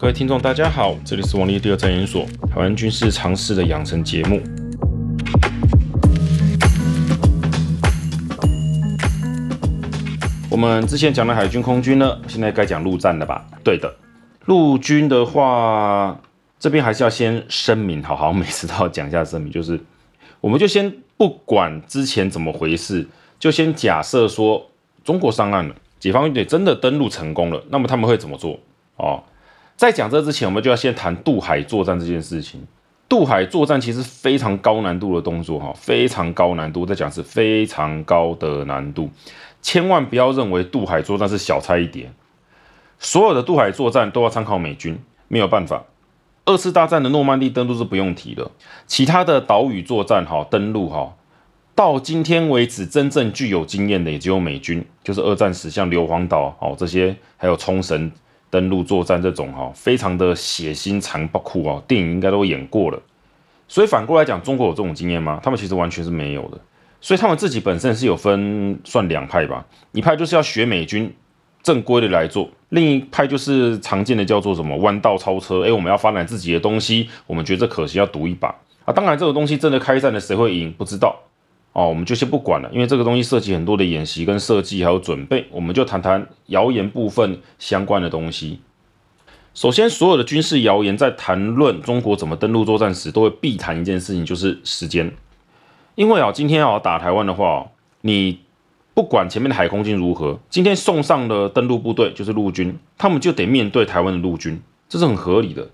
各位听众，大家好，这里是王立第二战研所台湾军事常识的养成节目。我们之前讲的海军、空军呢，现在该讲陆战了吧？对的，陆军的话，这边还是要先声明，好好，每次都要讲一下声明，就是 我们就先不管之前怎么回事，就先假设说中国上岸了，解放军队真的登陆成功了，那么他们会怎么做？哦。在讲这之前，我们就要先谈渡海作战这件事情。渡海作战其实非常高难度的动作，哈，非常高难度。在讲是非常高的难度，千万不要认为渡海作战是小菜一碟。所有的渡海作战都要参考美军，没有办法。二次大战的诺曼底登陆是不用提的，其他的岛屿作战，哈，登陆，哈，到今天为止真正具有经验的也只有美军，就是二战时像硫磺岛，哦，这些还有冲绳。登陆作战这种哈，非常的血腥残酷啊，电影应该都演过了。所以反过来讲，中国有这种经验吗？他们其实完全是没有的。所以他们自己本身是有分算两派吧，一派就是要学美军正规的来做，另一派就是常见的叫做什么弯道超车。诶，我们要发展自己的东西，我们觉得可惜要赌一把啊。当然，这个东西真的开战了，谁会赢不知道。哦，我们就先不管了，因为这个东西涉及很多的演习跟设计还有准备，我们就谈谈谣言部分相关的东西。首先，所有的军事谣言在谈论中国怎么登陆作战时，都会必谈一件事情，就是时间。因为啊，今天要打台湾的话，你不管前面的海空军如何，今天送上的登陆部队就是陆军，他们就得面对台湾的陆军，这是很合理的。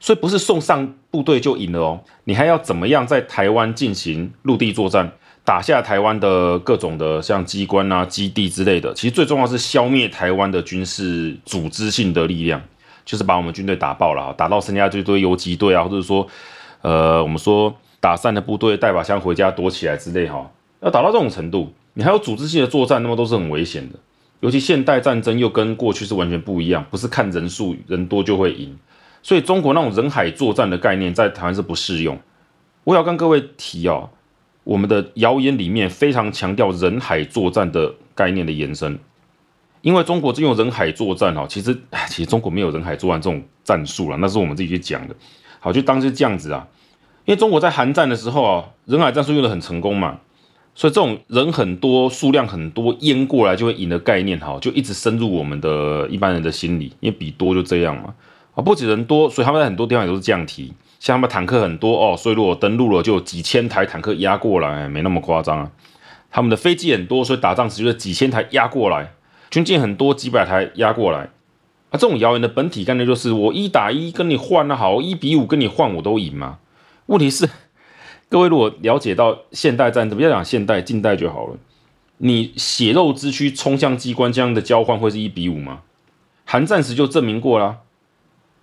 所以不是送上部队就赢了哦，你还要怎么样在台湾进行陆地作战？打下台湾的各种的像机关啊、基地之类的，其实最重要是消灭台湾的军事组织性的力量，就是把我们军队打爆了，打到剩下最多游击队啊，或者说，呃，我们说打散的部队带把枪回家躲起来之类哈，要打到这种程度，你还有组织性的作战，那么都是很危险的。尤其现代战争又跟过去是完全不一样，不是看人数，人多就会赢，所以中国那种人海作战的概念在台湾是不适用。我要跟各位提哦。我们的谣言里面非常强调人海作战的概念的延伸，因为中国是用人海作战哦，其实其实中国没有人海作战这种战术了，那是我们自己去讲的。好，就当是这样子啊，因为中国在韩战的时候啊，人海战术用的很成功嘛，所以这种人很多、数量很多淹过来就会赢的概念哈，就一直深入我们的一般人的心里，因为比多就这样嘛。啊，不止人多，所以他们在很多地方也都是这样提。像他们坦克很多哦，所以如果登陆了，就有几千台坦克压过来，没那么夸张啊。他们的飞机很多，所以打仗时就是几千台压过来，军舰很多，几百台压过来。啊，这种谣言的本体概念就是我一打一跟你换那好，一比五跟你换我都赢嘛。问题是，各位如果了解到现代战争，不要讲现代，近代就好了。你血肉之躯冲向机关这样的交换会是一比五吗？韩战时就证明过啦。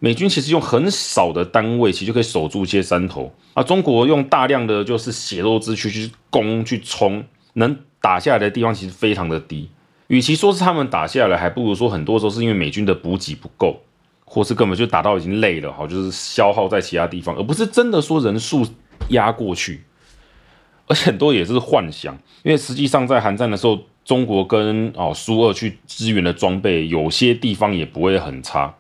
美军其实用很少的单位，其实就可以守住一些山头啊。中国用大量的就是血肉之躯去攻去冲，能打下来的地方其实非常的低。与其说是他们打下来，还不如说很多时候是因为美军的补给不够，或是根本就打到已经累了，好，就是消耗在其他地方，而不是真的说人数压过去。而且很多也是幻想，因为实际上在韩战的时候，中国跟哦苏俄去支援的装备，有些地方也不会很差。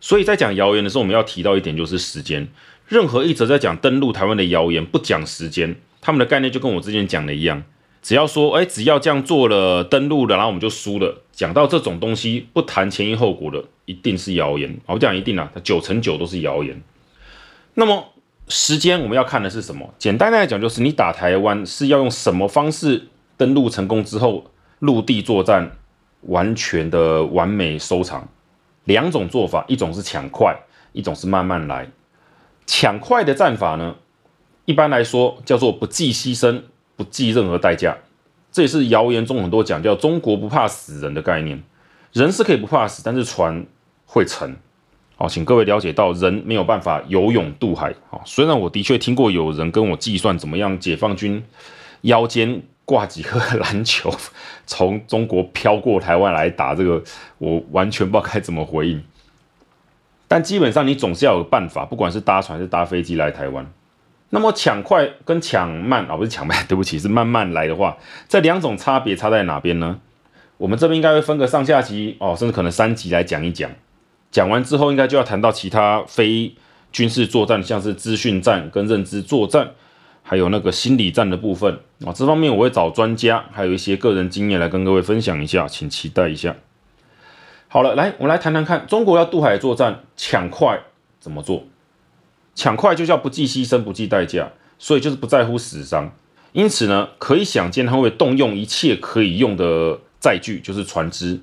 所以在讲谣言的时候，我们要提到一点，就是时间。任何一则在讲登陆台湾的谣言，不讲时间，他们的概念就跟我之前讲的一样，只要说，哎，只要这样做了，登陆了，然后我们就输了。讲到这种东西，不谈前因后果的，一定是谣言。我讲一定啊，它九成九都是谣言。那么时间我们要看的是什么？简单来讲，就是你打台湾是要用什么方式登陆成功之后，陆地作战完全的完美收场。两种做法，一种是抢快，一种是慢慢来。抢快的战法呢，一般来说叫做不计牺牲，不计任何代价。这也是谣言中很多讲叫中国不怕死人的概念。人是可以不怕死，但是船会沉。好，请各位了解到，人没有办法游泳渡海。好，虽然我的确听过有人跟我计算怎么样，解放军腰间。挂几颗篮球，从中国飘过台湾来打这个，我完全不知道该怎么回应。但基本上你总是要有办法，不管是搭船还是搭飞机来台湾。那么抢快跟抢慢啊，不是抢慢，对不起，是慢慢来的话，这两种差别差在哪边呢？我们这边应该会分个上下集哦，甚至可能三集来讲一讲。讲完之后，应该就要谈到其他非军事作战，像是资讯战跟认知作战，还有那个心理战的部分啊。这方面我会找专家，还有一些个人经验来跟各位分享一下，请期待一下。好了，来，我们来谈谈看，中国要渡海作战，抢快怎么做？抢快就叫不计牺牲、不计代价，所以就是不在乎死伤。因此呢，可以想见他会动用一切可以用的载具，就是船只。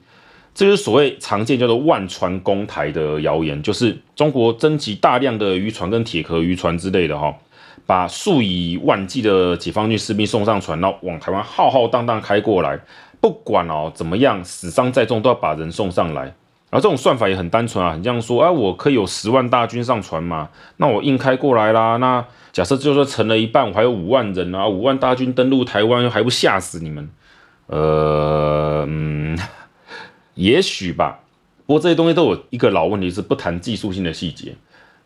这就是所谓常见叫做“万船攻台”的谣言，就是中国征集大量的渔船跟铁壳渔船之类的哈，把数以万计的解放军士兵送上船，然后往台湾浩浩荡荡开过来，不管哦怎么样，死伤再重都要把人送上来。而这种算法也很单纯啊，你这样说，哎，我可以有十万大军上船嘛？那我硬开过来啦。那假设就说沉了一半，我还有五万人啊，五万大军登陆台湾，还不吓死你们？呃，嗯。也许吧，不过这些东西都有一个老问题，是不谈技术性的细节。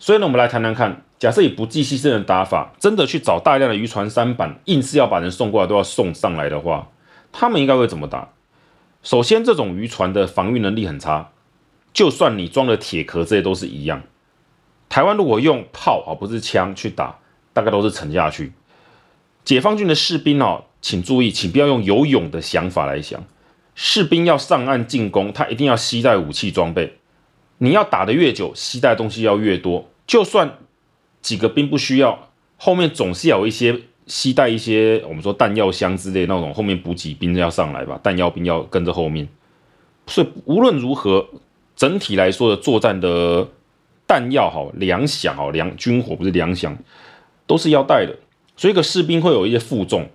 所以呢，我们来谈谈看，假设以不计牺牲的打法，真的去找大量的渔船三板，硬是要把人送过来都要送上来的话，他们应该会怎么打？首先，这种渔船的防御能力很差，就算你装了铁壳，这些都是一样。台湾如果用炮而不是枪去打，大概都是沉下去。解放军的士兵哦，请注意，请不要用游泳的想法来想。士兵要上岸进攻，他一定要携带武器装备。你要打得越久，携带东西要越多。就算几个兵不需要，后面总是有一些携带一些我们说弹药箱之类那种，后面补给兵要上来吧，弹药兵要跟着后面。所以无论如何，整体来说的作战的弹药好粮饷好粮军火不是粮饷，都是要带的。所以一个士兵会有一些负重，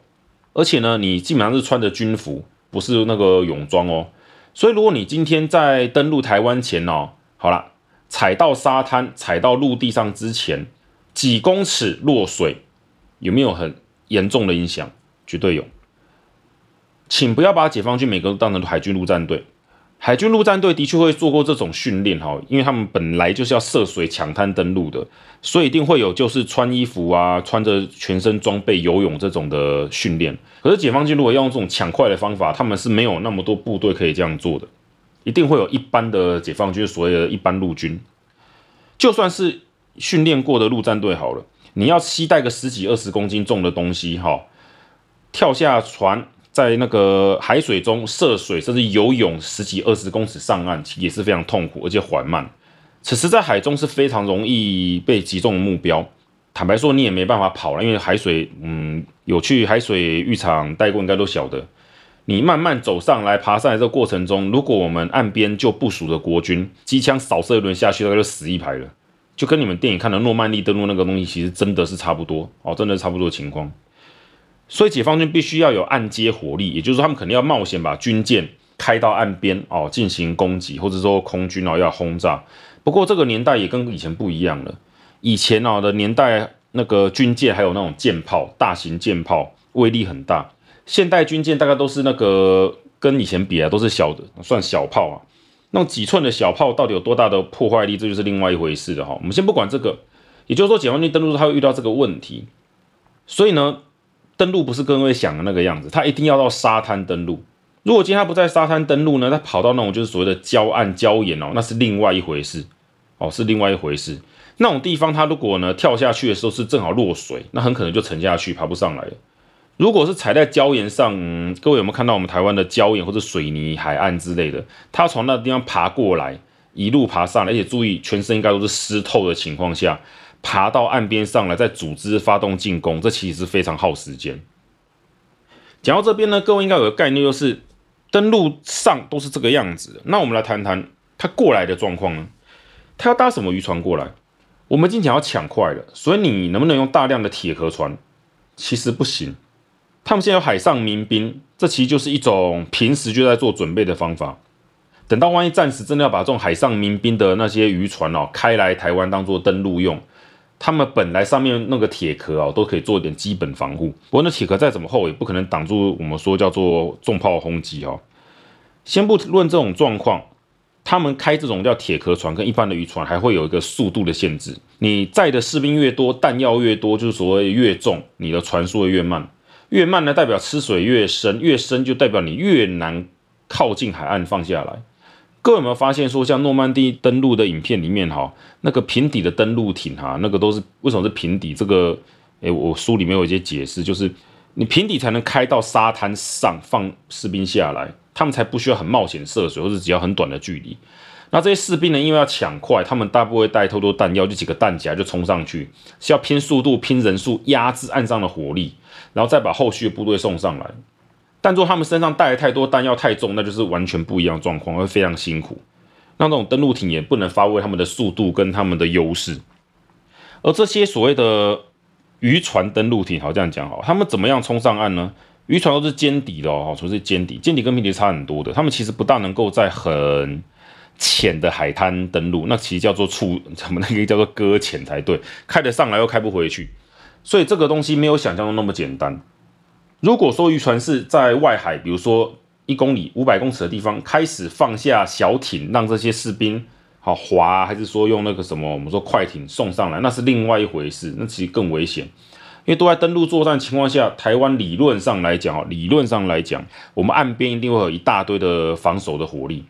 而且呢，你基本上是穿着军服。不是那个泳装哦，所以如果你今天在登陆台湾前哦，好了，踩到沙滩、踩到陆地上之前几公尺落水，有没有很严重的影响？绝对有，请不要把解放军每个都当成海军陆战队。海军陆战队的确会做过这种训练哈，因为他们本来就是要涉水抢滩登陆的，所以一定会有就是穿衣服啊，穿着全身装备游泳这种的训练。可是解放军如果要用这种抢快的方法，他们是没有那么多部队可以这样做的，一定会有一般的解放军，所谓的一般陆军，就算是训练过的陆战队好了，你要携带个十几二十公斤重的东西哈，跳下船。在那个海水中涉水，甚至游泳十几二十公尺上岸，也是非常痛苦而且缓慢。此时在海中是非常容易被击中的目标。坦白说，你也没办法跑了，因为海水，嗯，有去海水浴场待过，应该都晓得。你慢慢走上来，爬上来这个过程中，如果我们岸边就部署的国军，机枪扫射一轮下去，大概就死一排了，就跟你们电影看的诺曼底登陆那个东西，其实真的是差不多哦，真的差不多情况。所以解放军必须要有岸接火力，也就是说，他们肯定要冒险把军舰开到岸边哦，进行攻击，或者说空军哦要轰炸。不过这个年代也跟以前不一样了，以前哦的年代，那个军舰还有那种舰炮，大型舰炮威力很大。现代军舰大概都是那个跟以前比啊，都是小的，算小炮啊。那种几寸的小炮到底有多大的破坏力，这就是另外一回事了哈。我们先不管这个，也就是说，解放军登陆时他会遇到这个问题，所以呢。登陆不是各位想的那个样子，他一定要到沙滩登陆。如果今天他不在沙滩登陆呢，他跑到那种就是所谓的礁岸礁岩哦，那是另外一回事哦，是另外一回事。那种地方，他如果呢跳下去的时候是正好落水，那很可能就沉下去，爬不上来了。如果是踩在礁岩上，各位有没有看到我们台湾的礁岩或者水泥海岸之类的？他从那个地方爬过来，一路爬上来，而且注意全身应该都是湿透的情况下。爬到岸边上来，再组织发动进攻，这其实是非常耗时间。讲到这边呢，各位应该有个概念，就是登陆上都是这个样子。那我们来谈谈他过来的状况呢？他要搭什么渔船过来？我们今天要抢快的，所以你能不能用大量的铁壳船？其实不行。他们现在有海上民兵，这其实就是一种平时就在做准备的方法。等到万一战时真的要把这种海上民兵的那些渔船哦开来台湾当做登陆用。他们本来上面那个铁壳啊，都可以做一点基本防护。不过那铁壳再怎么厚，也不可能挡住我们说叫做重炮轰击哦。先不论这种状况，他们开这种叫铁壳船，跟一般的渔船还会有一个速度的限制。你载的士兵越多，弹药越多，就是所谓越重，你的船速会越慢。越慢呢，代表吃水越深，越深就代表你越难靠近海岸放下来。各位有没有发现说，像诺曼底登陆的影片里面哈，那个平底的登陆艇哈，那个都是为什么是平底？这个，诶，我书里面有一些解释，就是你平底才能开到沙滩上放士兵下来，他们才不需要很冒险涉水，或者只要很短的距离。那这些士兵呢，因为要抢快，他们大部分带太多弹药，就几个弹夹就冲上去，是要拼速度、拼人数压制岸上的火力，然后再把后续的部队送上来。但如果他们身上带了太多弹药太重，那就是完全不一样的状况，会非常辛苦。那这种登陆艇也不能发挥他们的速度跟他们的优势。而这些所谓的渔船登陆艇，好这样讲好，他们怎么样冲上岸呢？渔船都是尖底的哦，说是尖底，尖底跟平底差很多的。他们其实不大能够在很浅的海滩登陆，那其实叫做触，什么那个叫做搁浅才对，开得上来又开不回去。所以这个东西没有想象中那么简单。如果说渔船是在外海，比如说一公里、五百公尺的地方开始放下小艇，让这些士兵好划，还是说用那个什么我们说快艇送上来，那是另外一回事，那其实更危险。因为都在登陆作战情况下，台湾理论上来讲，理论上来讲，我们岸边一定会有一大堆的防守的火力。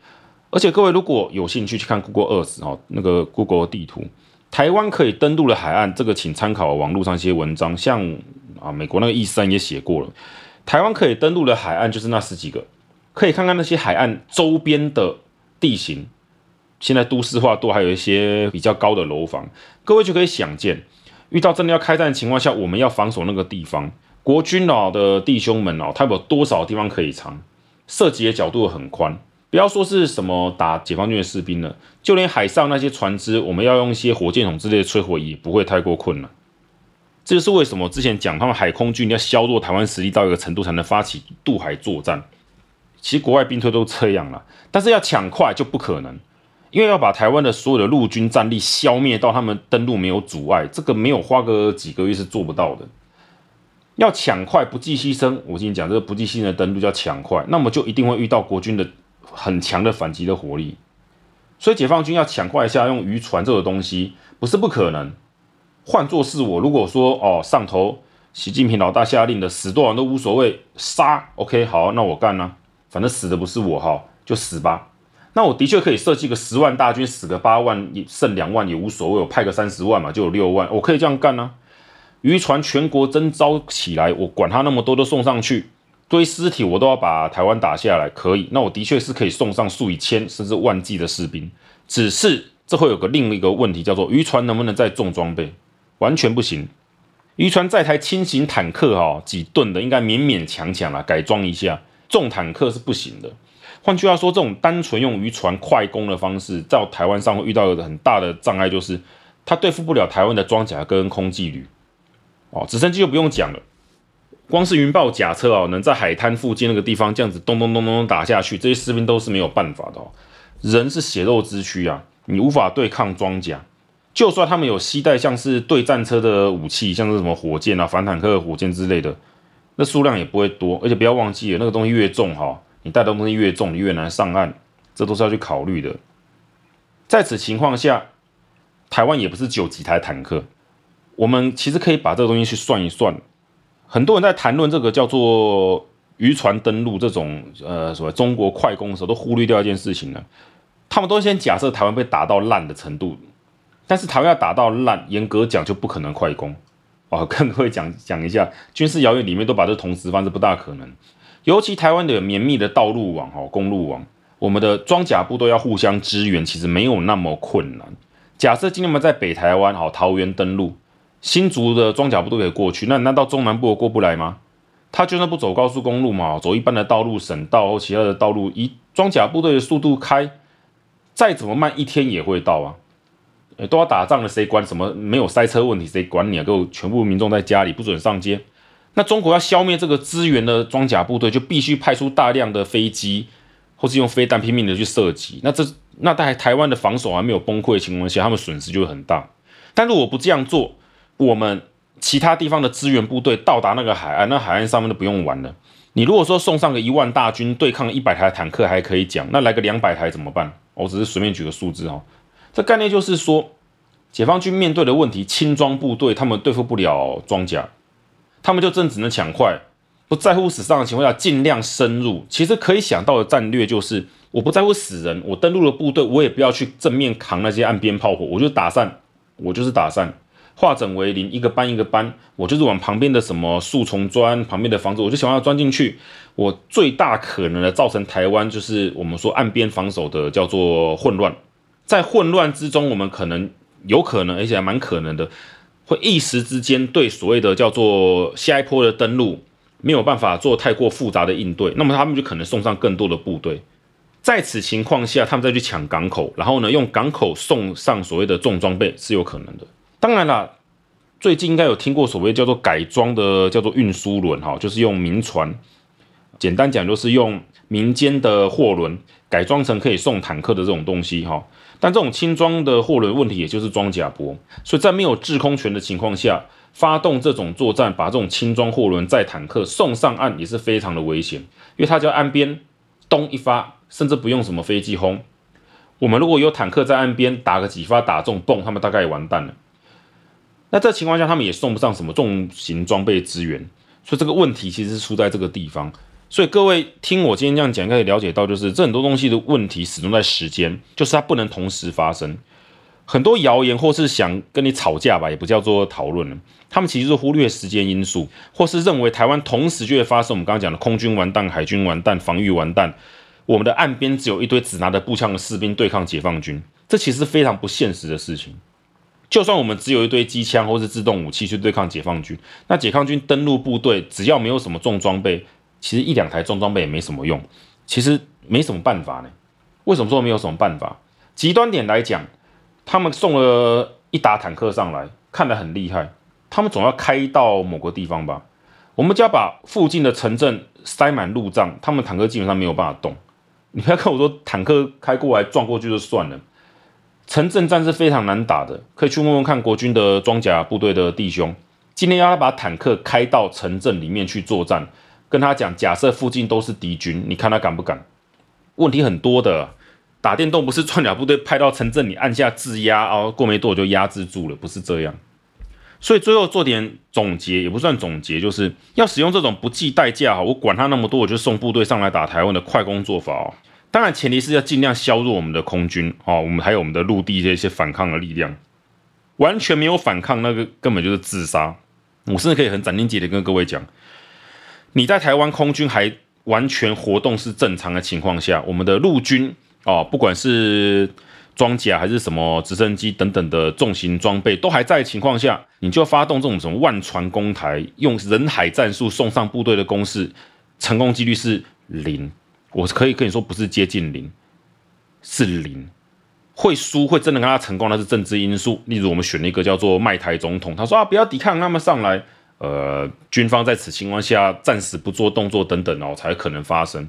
而且各位如果有兴趣去看 Google Earth 哈，那个 Google 地图，台湾可以登陆的海岸，这个请参考网络上一些文章，像。啊，美国那个易森也写过了，台湾可以登陆的海岸就是那十几个，可以看看那些海岸周边的地形。现在都市化多，还有一些比较高的楼房，各位就可以想见，遇到真的要开战的情况下，我们要防守那个地方，国军哦的弟兄们哦，他有多少地方可以藏？涉及的角度很宽，不要说是什么打解放军的士兵了，就连海上那些船只，我们要用一些火箭筒之类的摧毁，也不会太过困难。这就是为什么之前讲他们海空军要削弱台湾实力到一个程度才能发起渡海作战。其实国外兵推都这样了，但是要抢快就不可能，因为要把台湾的所有的陆军战力消灭到他们登陆没有阻碍，这个没有花个几个月是做不到的。要抢快不计牺牲，我跟你讲，这个不计牺牲的登陆叫抢快，那么就一定会遇到国军的很强的反击的火力。所以解放军要抢快一下用渔船这个东西，不是不可能。换作是我，如果说哦，上头习近平老大下令的，死多少人都无所谓，杀，OK，好，那我干呢、反正死的不是我哈，就死吧。那我的确可以设计个十万大军，死个八万，剩两万也无所谓，我派个三十万嘛，就有六万，我可以这样干呢、渔船全国征召起来，我管他那么多，都送上去，堆尸体我都要把台湾打下来，可以。那我的确是可以送上数以千甚至万计的士兵，只是这会有个另一个问题，叫做渔船能不能再重装备？完全不行，渔船载台轻型坦克哈、哦，几吨的应该勉勉强强啦，改装一下，重坦克是不行的。换句话说，这种单纯用渔船快攻的方式，在台湾上会遇到一个很大的障碍，就是它对付不了台湾的装甲跟空骑旅。哦，直升机就不用讲了，光是云豹甲车哦，能在海滩附近那个地方这样子咚咚咚咚咚打下去，这些士兵都是没有办法的哦。人是血肉之躯啊，你无法对抗装甲。就算他们有携带像是对战车的武器，像是什么火箭啊、反坦克火箭之类的，那数量也不会多。而且不要忘记了，那个东西越重哈，你带的东西越重，你越难上岸，这都是要去考虑的。在此情况下，台湾也不是只有几台坦克，我们其实可以把这个东西去算一算。很多人在谈论这个叫做渔船登陆这种呃所谓中国快攻的时候，都忽略掉一件事情呢，他们都先假设台湾被打到烂的程度。但是台湾要打到烂，严格讲就不可能快攻哦。更会讲讲一下军事谣言里面都把这同时发，是不大可能。尤其台湾的绵密的道路网哦，公路网，我们的装甲部队要互相支援，其实没有那么困难。假设今天我们在北台湾好桃园登陆，新竹的装甲部队可以过去，那难道中南部过不来吗？他就算不走高速公路嘛，走一般的道路、省道或其他的道路，以装甲部队的速度开，再怎么慢，一天也会到啊。都要打仗了，谁管什么没有塞车问题？谁管你啊？都全部民众在家里不准上街。那中国要消灭这个支援的装甲部队，就必须派出大量的飞机，或是用飞弹拼命的去射击。那这那在台湾的防守还没有崩溃的情况下，他们损失就会很大。但如果不这样做，我们其他地方的支援部队到达那个海岸，那海岸上面都不用玩了。你如果说送上个一万大军对抗一百台坦克还可以讲，那来个两百台怎么办？我只是随便举个数字哦。这概念就是说，解放军面对的问题，轻装部队他们对付不了装甲，他们就真只能抢快，不在乎死伤的情况下，尽量深入。其实可以想到的战略就是，我不在乎死人，我登陆了部队，我也不要去正面扛那些岸边炮火，我就打散，我就是打散，化整为零，一个班一个班，我就是往旁边的什么树丛钻，旁边的房子，我就想要钻进去。我最大可能的造成台湾就是我们说岸边防守的叫做混乱，在混乱之中，我们可能有可能，而且还蛮可能的，会一时之间对所谓的叫做下一波的登陆。没有办法做太过复杂的应对，那么他们就可能送上更多的部队。在此情况下，他们再去抢港口，然后呢，用港口送上所谓的重装备是有可能的。当然啦，最近应该有听过所谓叫做改装的叫做运输轮哈，就是用民船，简单讲就是用民间的货轮改装成可以送坦克的这种东西哈。但这种轻装的货轮问题也就是装甲薄，所以在没有制空权的情况下。发动这种作战，把这种轻装货轮载坦克送上岸也是非常的危险，因为它就岸边咚一发，甚至不用什么飞机轰。我们如果有坦克在岸边打个几发打中，嘣，他们大概也完蛋了。那这情况下，他们也送不上什么重型装备资源，所以这个问题其实是出在这个地方。所以各位听我今天这样讲，可以了解到，就是这很多东西的问题始终在时间，就是它不能同时发生。很多谣言或是想跟你吵架吧，也不叫做讨论了。他们其实是忽略时间因素，或是认为台湾同时就会发生我们刚刚讲的空军完蛋、海军完蛋、防御完蛋，我们的岸边只有一堆只拿着步枪的士兵对抗解放军，这其实是非常不现实的事情。就算我们只有一堆机枪或是自动武器去对抗解放军，那解放军登陆部队只要没有什么重装备，其实一两台重装备也没什么用，其实没什么办法呢。为什么说没有什么办法？极端点来讲。他们送了一打坦克上来，看得很厉害。他们总要开到某个地方吧？我们就要把附近的城镇塞满路障，他们坦克基本上没有办法动。你不要看我说坦克开过来撞过去就算了，城镇战是非常难打的。可以去问问看国军的装甲部队的弟兄，今天要他把坦克开到城镇里面去作战，跟他讲，假设附近都是敌军，你看他敢不敢？问题很多的。打电动不是装甲部队派到城镇里按下制压哦，过没多久就压制住了，不是这样。所以最后做点总结，也不算总结，就是要使用这种不计代价哈，我管他那么多，我就送部队上来打台湾的快攻做法哦。当然前提是要尽量削弱我们的空军哦，我们还有我们的陆地这些反抗的力量。完全没有反抗，那个根本就是自杀。我甚至可以很斩钉截铁跟各位讲，你在台湾空军还完全活动是正常的情况下，我们的陆军。哦，不管是装甲还是什么直升机等等的重型装备都还在的情况下，你就发动这种什么万船攻台，用人海战术送上部队的攻势，成功几率是零。我可以跟你说，不是接近零，是零。会输会真的跟他成功，那是政治因素。例如我们选了一个叫做卖台总统，他说啊，不要抵抗，他们上来，呃，军方在此情况下暂时不做动作等等哦，才可能发生。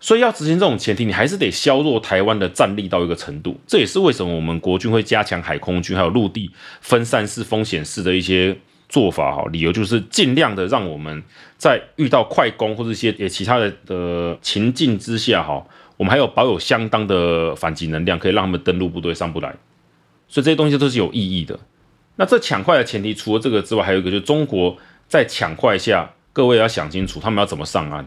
所以要执行这种前提，你还是得削弱台湾的战力到一个程度。这也是为什么我们国军会加强海空军还有陆地分散式、风险式的一些做法哈。理由就是尽量的让我们在遇到快攻或者一些呃其他的的情境之下哈，我们还有保有相当的反击能量，可以让他们登陆部队上不来。所以这些东西都是有意义的。那这抢快的前提，除了这个之外，还有一个就是中国在抢快下，各位要想清楚，他们要怎么上岸。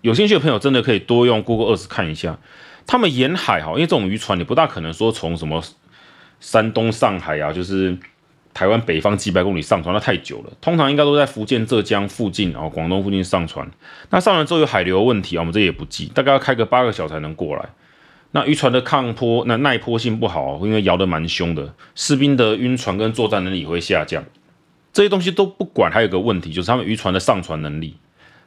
有兴趣的朋友真的可以多用 Google Earth 看一下，他们沿海哈，因为这种渔船你不大可能说从什么山东上海啊，就是台湾北方几百公里上船，那太久了。通常应该都在福建、浙江附近，然后广东附近上船。那上船之后有海流问题啊，我们这也不记，大概要开个八个小时才能过来。那渔船的抗波、那耐波性不好，因为摇得蛮凶的，士兵的晕船跟作战能力也会下降。这些东西都不管，还有个问题就是他们渔船的上船能力。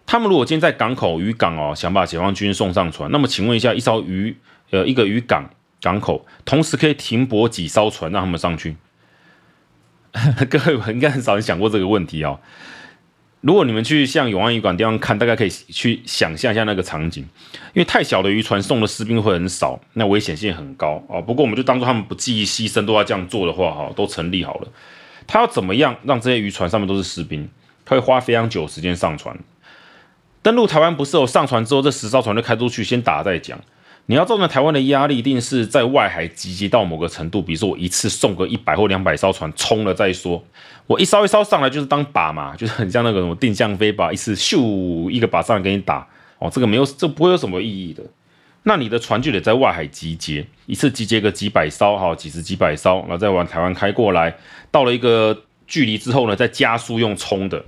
他们如果今天在港口渔港哦，想把解放军送上船，那么请问一下，一艘渔呃一个渔港港口，同时可以停泊几艘船让他们上去？各位应该很少人想过这个问题哦。如果你们去像永安渔港地方看，大概可以去想象一下那个场景，因为太小的渔船送的士兵会很少，那危险性很高哦。不过我们就当做他们不计牺牲都要这样做的话哈，都成立好了。他要怎么样让这些渔船上面都是士兵？他会花非常久时间上船。登陆台湾不是有上船之后，这十艘船就开出去，先打再讲。你要造成台湾的压力，一定是在外海集结到某个程度。比如说，我一次送个一百或两百艘船冲了再说。我一艘一艘上来就是当靶嘛，就是很像那个什么定向飞靶，一次咻一个靶上来给你打。哦，这个没有，这不会有什么意义的。那你的船就得在外海集结，一次集结个几百艘，哈，几十几百艘，然后再往台湾开过来，到了一个距离之后呢，再加速用冲的。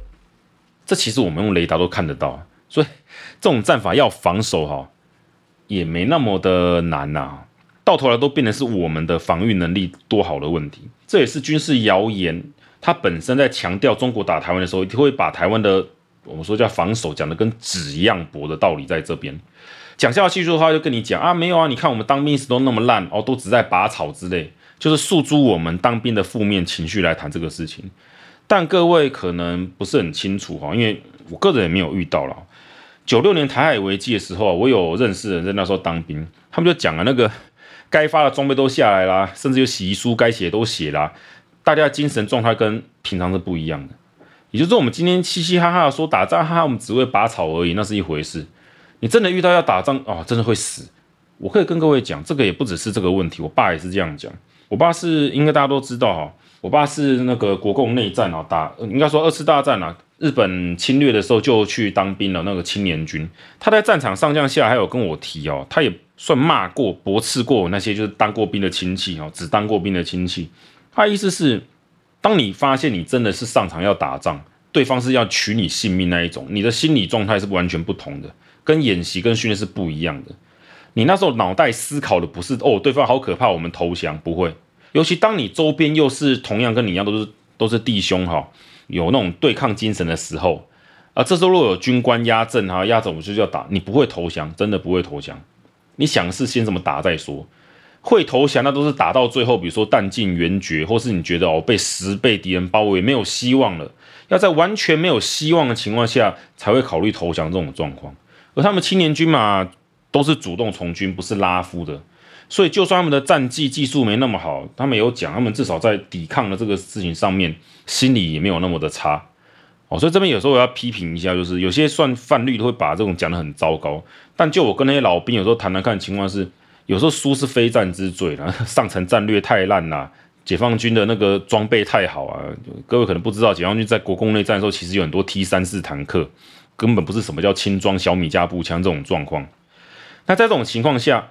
这其实我们用雷达都看得到，所以这种战法要防守哈。也没那么的难呐、到头来都变成是我们的防御能力多好的问题。这也是军事谣言，它本身在强调中国打台湾的时候，一定会把台湾的我们说叫防守讲的跟纸一样薄的道理在这边讲下去的话，就跟你讲啊，没有啊，你看我们当兵时都那么烂哦，都只在拔草之类，就是诉诸我们当兵的负面情绪来谈这个事情。但各位可能不是很清楚哈，因为我个人也没有遇到了。九六年台海危机的时候啊，我有认识人在那时候当兵，他们就讲了那个该发的装备都下来啦，甚至有洗衣书该写都写啦，大家精神状态跟平常是不一样的。也就是说，我们今天嘻嘻哈哈说打仗，哈哈，我们只会拔草而已，那是一回事。你真的遇到要打仗哦，真的会死。我可以跟各位讲，这个也不只是这个问题，我爸也是这样讲。我爸是应该大家都知道哈，我爸是那个国共内战啊，打应该说二次大战啊。日本侵略的时候就去当兵了，那个青年军，他在战场上将下还有跟我提哦，他也算骂过、驳斥过那些就是当过兵的亲戚哦，只当过兵的亲戚。他意思是，当你发现你真的是上场要打仗，对方是要取你性命那一种，你的心理状态是完全不同的，跟演习跟训练是不一样的。你那时候脑袋思考的不是哦，对方好可怕，我们投降，不会。尤其当你周边又是同样跟你一样都是都是弟兄哈。有那种对抗精神的时候，啊，这时候若有军官压阵哈，压着我们就要打，你不会投降，真的不会投降。你想是先怎么打再说，会投降那都是打到最后，比如说弹尽援绝，或是你觉得哦被十倍敌人包围没有希望了，要在完全没有希望的情况下才会考虑投降这种状况。而他们青年军嘛，都是主动从军，不是拉夫的。所以，就算他们的战技技术没那么好，他们有讲，他们至少在抵抗的这个事情上面，心理也没有那么的差哦。所以这边有时候我要批评一下，就是有些算犯绿都会把这种讲得很糟糕。但就我跟那些老兵有时候谈谈看情况是，有时候输是非战之罪了，上层战略太烂啦，解放军的那个装备太好啊。各位可能不知道，解放军在国共内战的时候，其实有很多 T 三四坦克，根本不是什么叫轻装小米加步枪这种状况。那在这种情况下，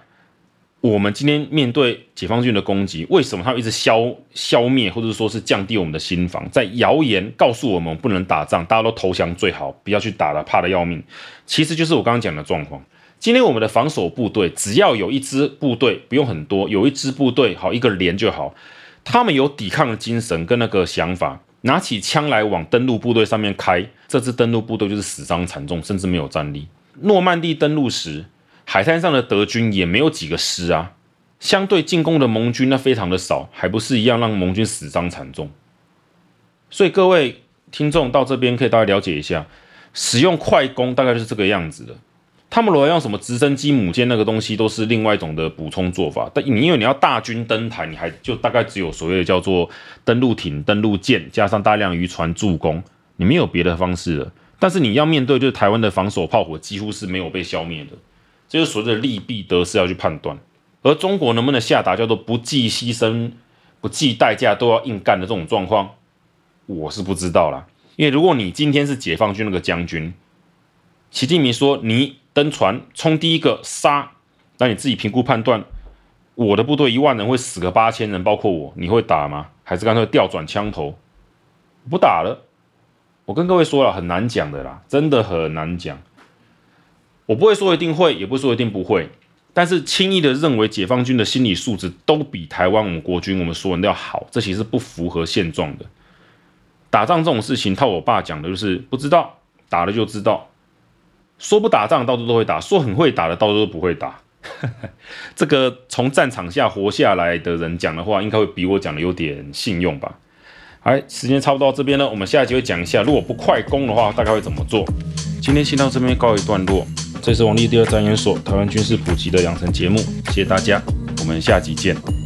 我们今天面对解放军的攻击，为什么他一直消消灭，或者说是降低我们的心防？在谣言告诉我们，不能打仗，大家都投降最好，不要去打了，怕得要命。其实就是我刚刚讲的状况。今天我们的防守部队，只要有一支部队，不用很多，有一支部队，好一个连就好，他们有抵抗的精神跟那个想法，拿起枪来往登陆部队上面开，这支登陆部队就是死伤惨重，甚至没有战力。诺曼底登陆时。海滩上的德军也没有几个师啊，相对进攻的盟军那非常的少，还不是一样让盟军死伤惨重。所以各位听众到这边可以大概了解一下，使用快攻大概是这个样子的。他们如果用什么直升机、母舰那个东西，都是另外一种的补充做法。但你因为你要大军登台，你还就大概只有所谓的叫做登陆艇、登陆舰，加上大量渔船助攻，你没有别的方式了。但是你要面对就是台湾的防守炮火几乎是没有被消灭的。这就是所谓的利弊得失要去判断，而中国能不能下达叫做不计牺牲、不计代价都要硬干的这种状况，我是不知道啦。因为如果你今天是解放军那个将军，习近平说你登船冲第一个杀，那你自己评估判断，我的部队一万人会死个八千人，包括我，你会打吗？还是干脆调转枪头不打了？我跟各位说了，很难讲的啦，真的很难讲。我不会说一定会，也不会说一定不会，但是轻易的认为解放军的心理素质都比台湾我们国军我们所有人都要好，这其实不符合现状的。打仗这种事情，套我爸讲的就是不知道，打了就知道。说不打仗到处都会打，说很会打的到处都不会打。这个从战场下活下来的人讲的话，应该会比我讲的有点信用吧。好，时间差不多到这边了，我们下一集会讲一下，如果不快攻的话，大概会怎么做。今天先到这边告一段落。这是王力第二战研所台湾军事普及的养成节目，谢谢大家，我们下集见。